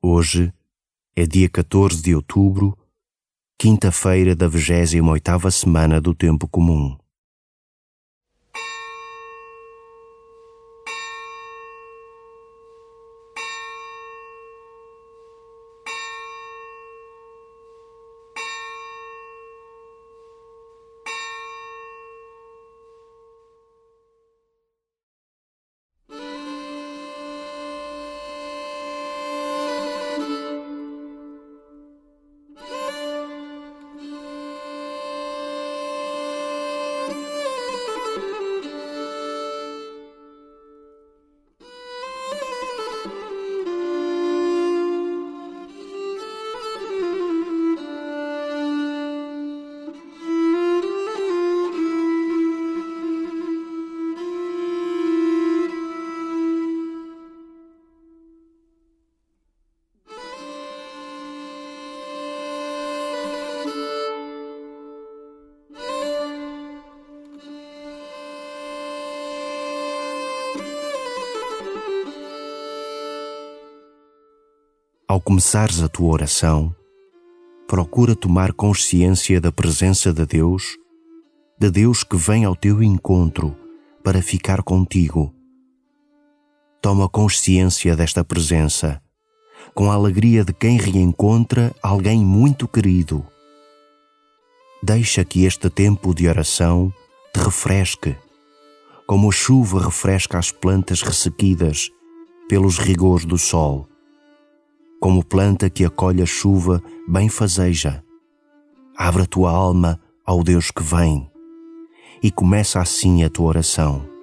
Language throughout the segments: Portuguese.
Hoje é dia 14 de outubro, quinta-feira da 28ª semana do tempo comum. Ao começares a tua oração, procura tomar consciência da presença de Deus, de Deus que vem ao teu encontro para ficar contigo. Toma consciência desta presença, com a alegria de quem reencontra alguém muito querido. Deixa que este tempo de oração te refresque, como a chuva refresca as plantas ressequidas pelos rigores do sol como planta que acolhe a chuva bem fazeja. Abre a tua alma ao Deus que vem e começa assim a tua oração.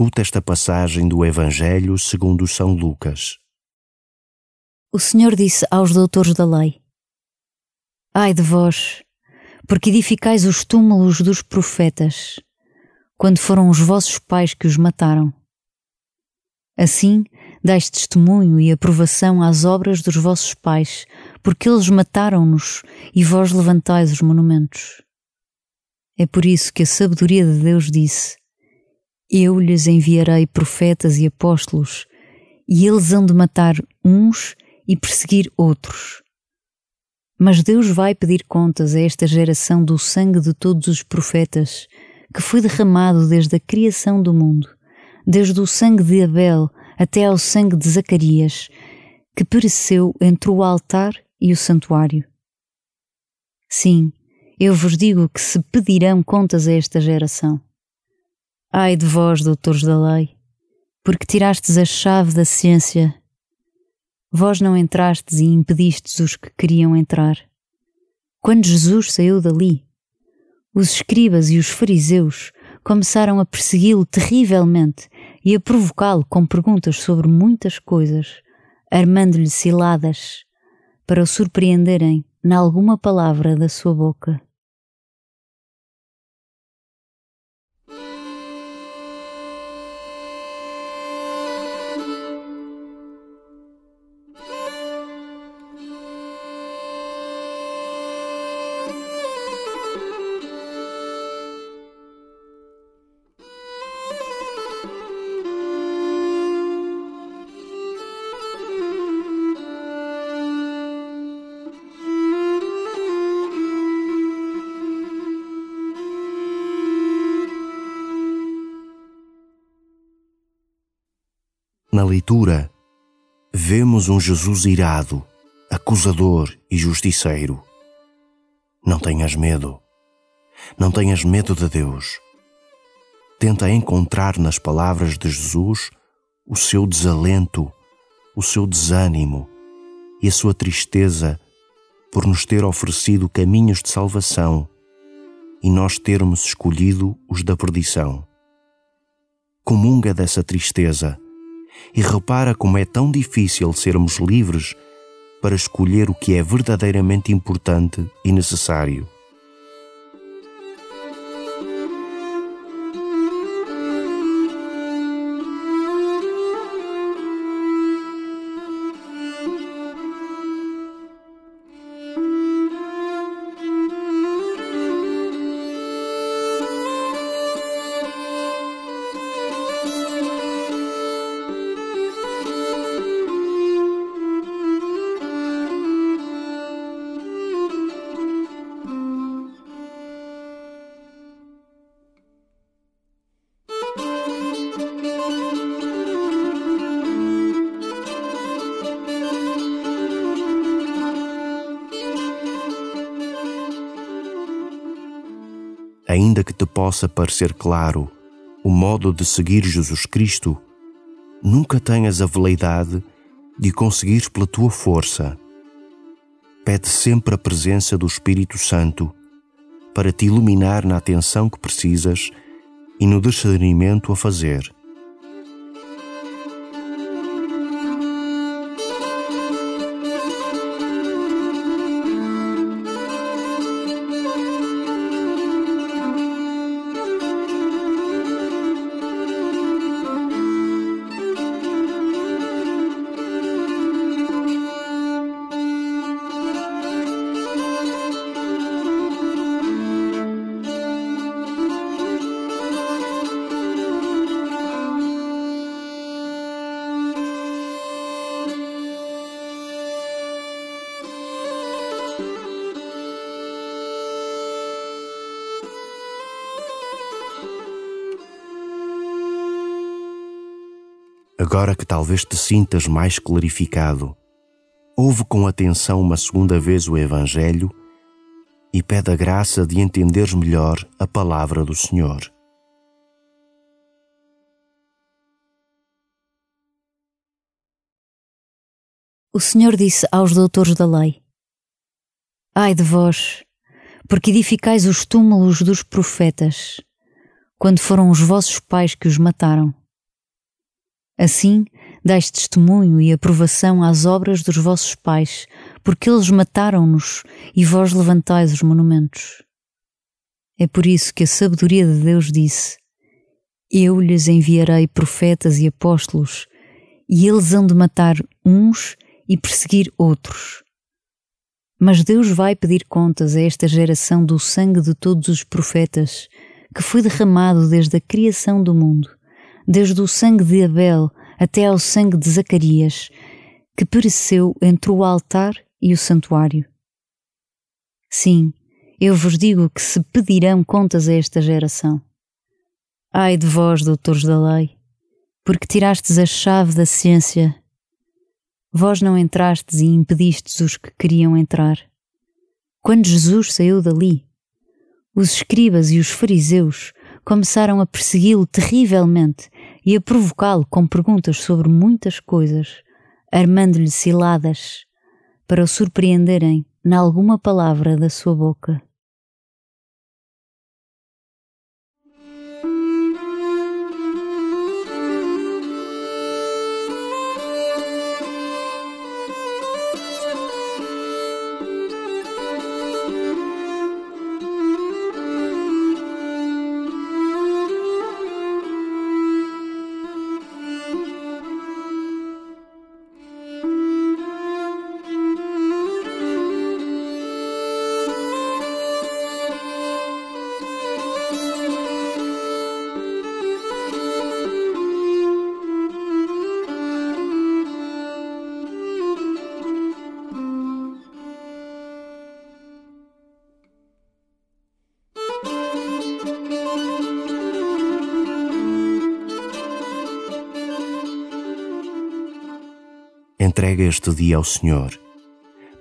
Escuta esta passagem do Evangelho segundo São Lucas. O Senhor disse aos doutores da lei: Ai de vós, porque edificais os túmulos dos profetas, quando foram os vossos pais que os mataram. Assim, dais testemunho e aprovação às obras dos vossos pais, porque eles mataram-nos e vós levantais os monumentos. É por isso que a sabedoria de Deus disse: eu lhes enviarei profetas e apóstolos, e eles hão de matar uns e perseguir outros. Mas Deus vai pedir contas a esta geração do sangue de todos os profetas, que foi derramado desde a criação do mundo, desde o sangue de Abel até ao sangue de Zacarias, que pereceu entre o altar e o santuário. Sim, eu vos digo que se pedirão contas a esta geração. Ai de vós, doutores da lei, porque tirastes a chave da ciência. Vós não entrastes e impedistes os que queriam entrar. Quando Jesus saiu dali, os escribas e os fariseus começaram a persegui-lo terrivelmente e a provocá-lo com perguntas sobre muitas coisas, armando-lhe ciladas para o surpreenderem na alguma palavra da sua boca. Na leitura, vemos um Jesus irado, acusador e justiceiro. Não tenhas medo. Não tenhas medo de Deus. Tenta encontrar nas palavras de Jesus o seu desalento, o seu desânimo e a sua tristeza por nos ter oferecido caminhos de salvação e nós termos escolhido os da perdição. Comunga dessa tristeza e repara como é tão difícil sermos livres para escolher o que é verdadeiramente importante e necessário. Ainda que te possa parecer claro o modo de seguir Jesus Cristo, nunca tenhas a veleidade de conseguir pela tua força. Pede sempre a presença do Espírito Santo para te iluminar na atenção que precisas e no discernimento a fazer. Agora que talvez te sintas mais clarificado, ouve com atenção uma segunda vez o Evangelho e pede a graça de entenderes melhor a palavra do Senhor. O Senhor disse aos doutores da lei: Ai de vós, porque edificais os túmulos dos profetas, quando foram os vossos pais que os mataram. Assim, dais testemunho e aprovação às obras dos vossos pais, porque eles mataram-nos e vós levantais os monumentos. É por isso que a sabedoria de Deus disse: Eu lhes enviarei profetas e apóstolos, e eles hão de matar uns e perseguir outros. Mas Deus vai pedir contas a esta geração do sangue de todos os profetas, que foi derramado desde a criação do mundo desde o sangue de Abel até ao sangue de Zacarias, que pereceu entre o altar e o santuário. Sim, eu vos digo que se pedirão contas a esta geração. Ai de vós, doutores da lei, porque tirastes a chave da ciência. Vós não entrastes e impedistes os que queriam entrar. Quando Jesus saiu dali, os escribas e os fariseus começaram a persegui-lo terrivelmente e a provocá-lo com perguntas sobre muitas coisas, armando-lhe ciladas para o surpreenderem na alguma palavra da sua boca. Entrega este dia ao Senhor,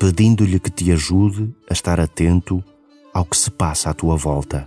pedindo-lhe que te ajude a estar atento ao que se passa à tua volta.